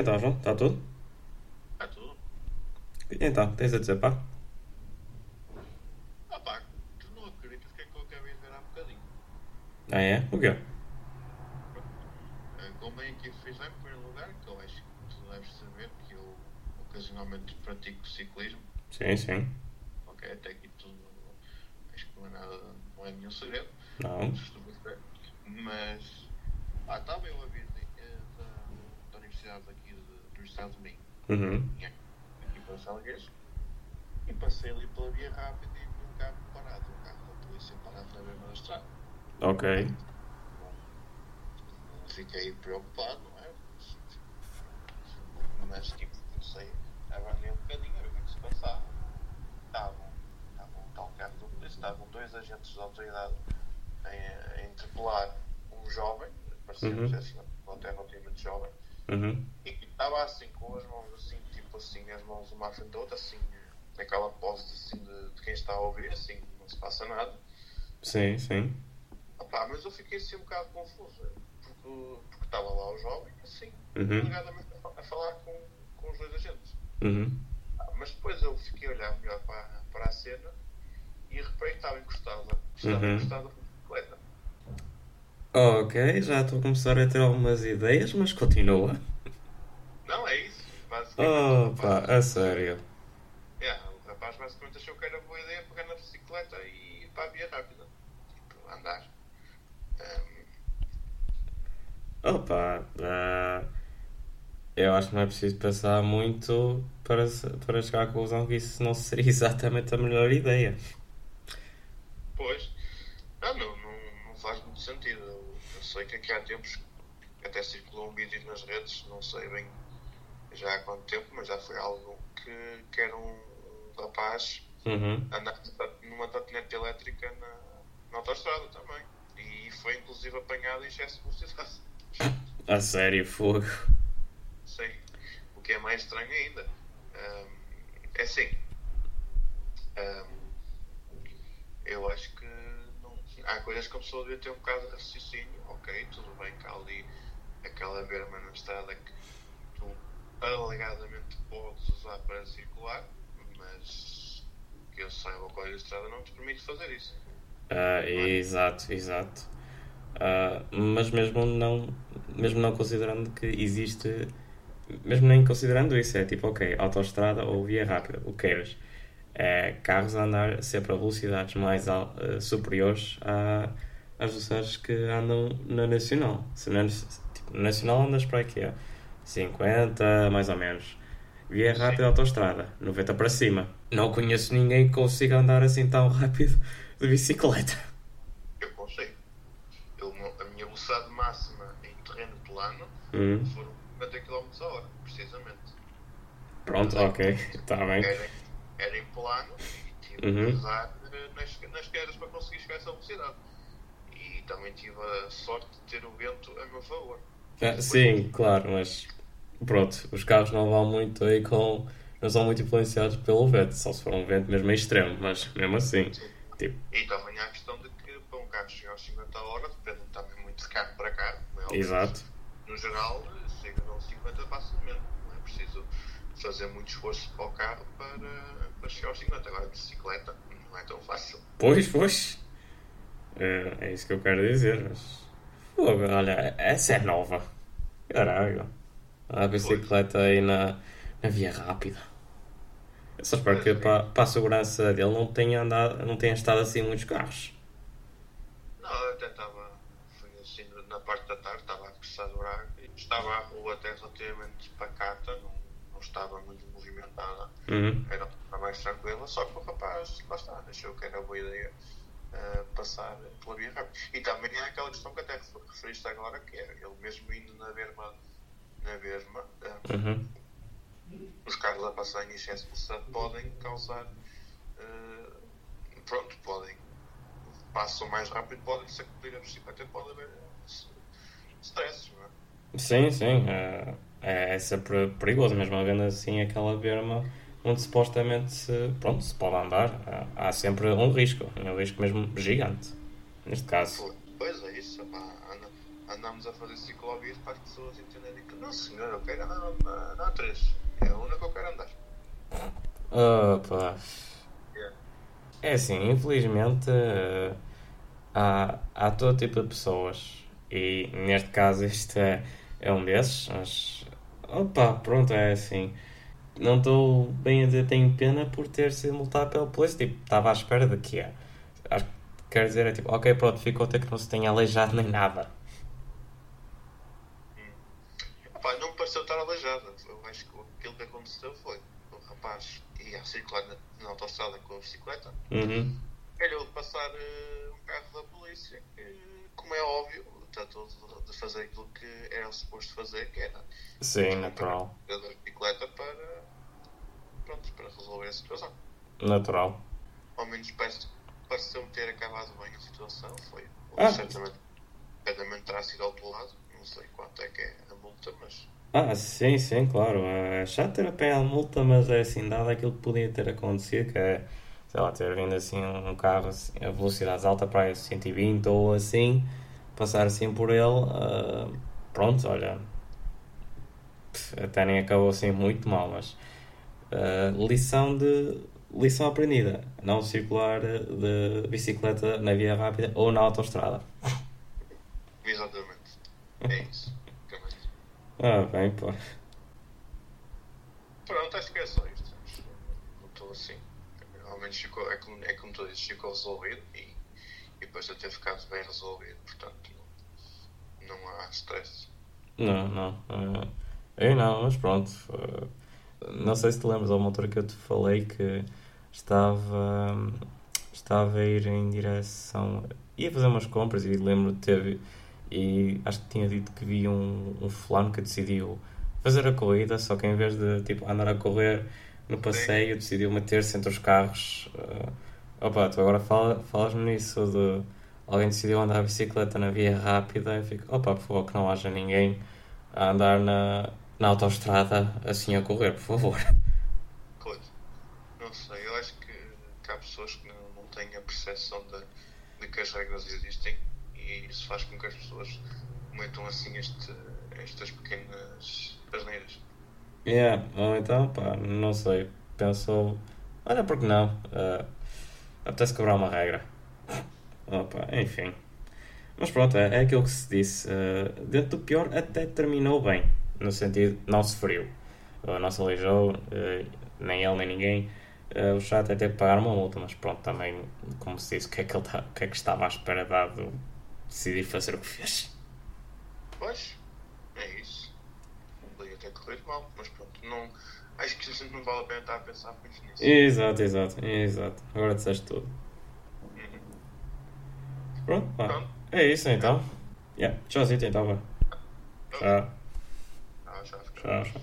Então, João, está tudo? Está tudo? Então, tens a dizer, pá? Ah pá, tu não acreditas que é que eu acabei de ver há bocadinho. Ah, é? O quê? Convém aqui frisar em primeiro lugar que eu acho que tu deves saber que eu ocasionalmente pratico ciclismo. Sim, sim. Ok, até aqui tudo acho que não é nada, não é nenhum segredo. Não. Mas ah, estava eu a vir da Universidade aqui de, Universidade de Minho, Uhum. aqui para Salgueiros, e passei ali pela via rápida e vi um carro parado, um carro da polícia parado na da estrada. Ok. Fiquei preocupado, não é? Mas tipo, não sei, avanei um bocadinho a ver o que se passava. Estavam, estavam um tal carro da polícia, estavam dois agentes de autoridade a, a interpelar um jovem, parecia-nos Uhum. assim, Uhum. e que estava assim com as mãos assim, tipo assim, as mãos uma à frente da outra, assim, naquela pose assim de, de quem está a ouvir, assim, não se passa nada. Sim, sim. Opá, mas eu fiquei assim um bocado confuso, porque, porque estava lá o jovem, assim, Uhum. a a falar com, com os dois agentes. Uhum. Ah, mas depois eu fiquei a olhar melhor para, para a cena e reparei que estava encostado, estava Uhum. encostado. Ok, já estou a começar a ter algumas ideias, mas continua. Não, é isso. Basicamente, Opa, rapaz, a sério. Yeah, o rapaz basicamente achou que era boa ideia pegar na bicicleta e ir para a via rápida. Tipo, andar. Ahm, Opa, ah, eu acho que não é preciso pensar muito para, para chegar à conclusão que isso não seria exatamente a melhor ideia. Pois. Não, não, não, não faz muito sentido. Eu, sei que aqui há tempos até circulou um vídeo nas redes, não sei bem já há quanto tempo, mas já foi algo que, que era um, um rapaz Uhum. andar numa patinete elétrica na, na autostrada também. E foi inclusive apanhado em excesso de velocidade. A sério, fogo. Sim. O que é mais estranho ainda. Ahm, é assim. ahm, eu acho que há coisas que a pessoa devia ter um bocado de raciocínio. Ok, tudo bem que há ali aquela berma na estrada que tu alegadamente podes usar para circular, mas que eu saiba o código de estrada não te permite fazer isso. Ah, exato, exato. Ah, mas mesmo não, mesmo não considerando que existe, mesmo nem considerando isso, é tipo, ok, autoestrada ou via rápida, o que queiras. É, carros a andar sempre a velocidades mais al- eh, superiores à- às velocidades que andam na Nacional. Se na, tipo, na Nacional andas para aqui, 50 mais ou menos. Via rápida autoestrada, 90 para cima. Não conheço ninguém que consiga andar assim tão rápido de bicicleta. Eu consigo. Eu, a minha velocidade máxima em terreno plano Hum, foram 50 km a hora, precisamente. pronto, ok, está bem. Plano e tive Uhum. que usar eh, nas, nas quedas para conseguir chegar a essa velocidade. E também tive a sorte de ter o vento a meu favor. Ah, sim, claro, mas pronto, os carros não vão muito aí com. não são muito influenciados pelo vento, só se for um vento mesmo extremo, mas mesmo assim, tipo, E também há a questão de que para um carro chegar aos 50 a hora depende também muito de carro para carro. é exato. No geral, chega aos 50 facilmente. Não é preciso fazer muito esforço para o carro para, para chegar aos 50. Agora, de bicicleta não é tão fácil. Pois, pois. É, é isso que eu quero dizer, mas. Olha, essa é nova. Caralho. A bicicleta aí na, na via rápida. Eu só espero que para, para a segurança dele não tenha, andado, não tenha estado assim muitos carros. Não, eu até estava, foi assim, na parte da tarde, estava a começar a e estava a rua até relativamente pacata, não, não estava muito movimentada, Uhum. era mais tranquila, só que o rapaz, lá está, achou que era boa ideia eh, passar pela via rápida. E também há aquela questão que até refer- referiste agora, que é ele mesmo indo na berma, na berma, eh, Uhum. os carros a passar em excesso de velocidade podem causar, eh, pronto, podem, passam mais rápido, podem sacudir a bicicleta, pode haver stresses, não é? Sim, sim. É, é sempre perigoso, mesmo havendo assim aquela berma onde supostamente se, pronto, se pode andar. Há, sempre um risco, um risco mesmo gigante. Neste caso. Pois é isso, pá, anda, andámos a fazer ciclovias para as pessoas entenderem que não senhor, eu quero andar na, na A3. É a única que eu quero andar. Opa. Yeah. É assim, infelizmente eh, há, há todo tipo de pessoas e neste caso este é, é um desses, mas opa, pronto, é assim. Não estou bem a dizer tenho pena por ter sido multado pela polícia, tipo, estava à espera de que é. Acho que quer dizer é tipo, ok, pronto, ficou até que não se tenha aleijado nem nada. Epá, não me pareceu estar aleijada. Eu acho que aquilo que aconteceu foi o rapaz ia circular na, na autostrada com a bicicleta, Uhum. Calhou de passar eh, um carro da polícia, que, como é óbvio, tratou de, de fazer aquilo que era suposto fazer, que era Sim, natural. da bicicleta para, pronto, para resolver a situação. Natural. Ao menos parece- pareceu-me ter acabado bem a situação. Foi Ah. certamente, certamente terá sido autuado. Não sei quanto é que é a multa, mas Ah, sim, sim, claro. É chato ter apanhado multa, mas é assim, dado aquilo que podia ter acontecido, que é, sei lá, ter vindo assim um carro assim, a velocidades alta para aí 120 ou assim, passar assim por ele, ah, pronto, olha, até nem acabou assim muito mal, mas ah, lição de lição aprendida, não circular de bicicleta na via rápida ou na autoestrada. exatamente. É isso. Ah, bem, pô. Pronto, acho que é só isto. Não estou assim. Ficou, é como, é como tu dizes, ficou resolvido e, e depois de ter ficado bem resolvido, portanto, não, há stress. Não, não. eu não, mas pronto. eh, não sei se te lembras, há uma altura que eu te falei que estava, estava a ir em direção. ia fazer umas compras e lembro de ter. E acho que tinha dito que vi um, um fulano que decidiu fazer a corrida, só que em vez de tipo, andar a correr no passeio, decidiu meter-se entre os carros. eh, opa, tu agora fala, falas-me nisso de alguém decidiu andar a bicicleta na via rápida e fico, opa, por favor, que não haja ninguém a andar na, na autoestrada assim a correr, por favor. Coisa. Não sei, eu acho que, que há pessoas que não, não têm a percepção de, de que as regras existem e isso faz com que as pessoas cometam assim este, estas pequenas asneiras. Yeah, ou então, pá, não sei, pensou, olha, porque não? Uh, apetece quebrar uma regra. Opa, enfim. Mas pronto, é, é aquilo que se disse. uh, dentro do pior, até terminou bem. No sentido, não se feriu. Uh, não se aleijou, uh, nem ele nem ninguém. Uh, o é ter que pagar uma multa, mas pronto, também, como se disse, o que é que, ele tá- o que, é que estava à espera dado decidir fazer o que fez. Pois. Corrido mal, mas pronto, não, acho que isso não vale a pena estar a pensar muito nisso. Exato, exato, exato. Agora disseste tudo. Uhum. Pronto, pá. Pronto. É isso então. Yeah. Tchauzito então, vá. Tchau. Fica. Tchau, tchau.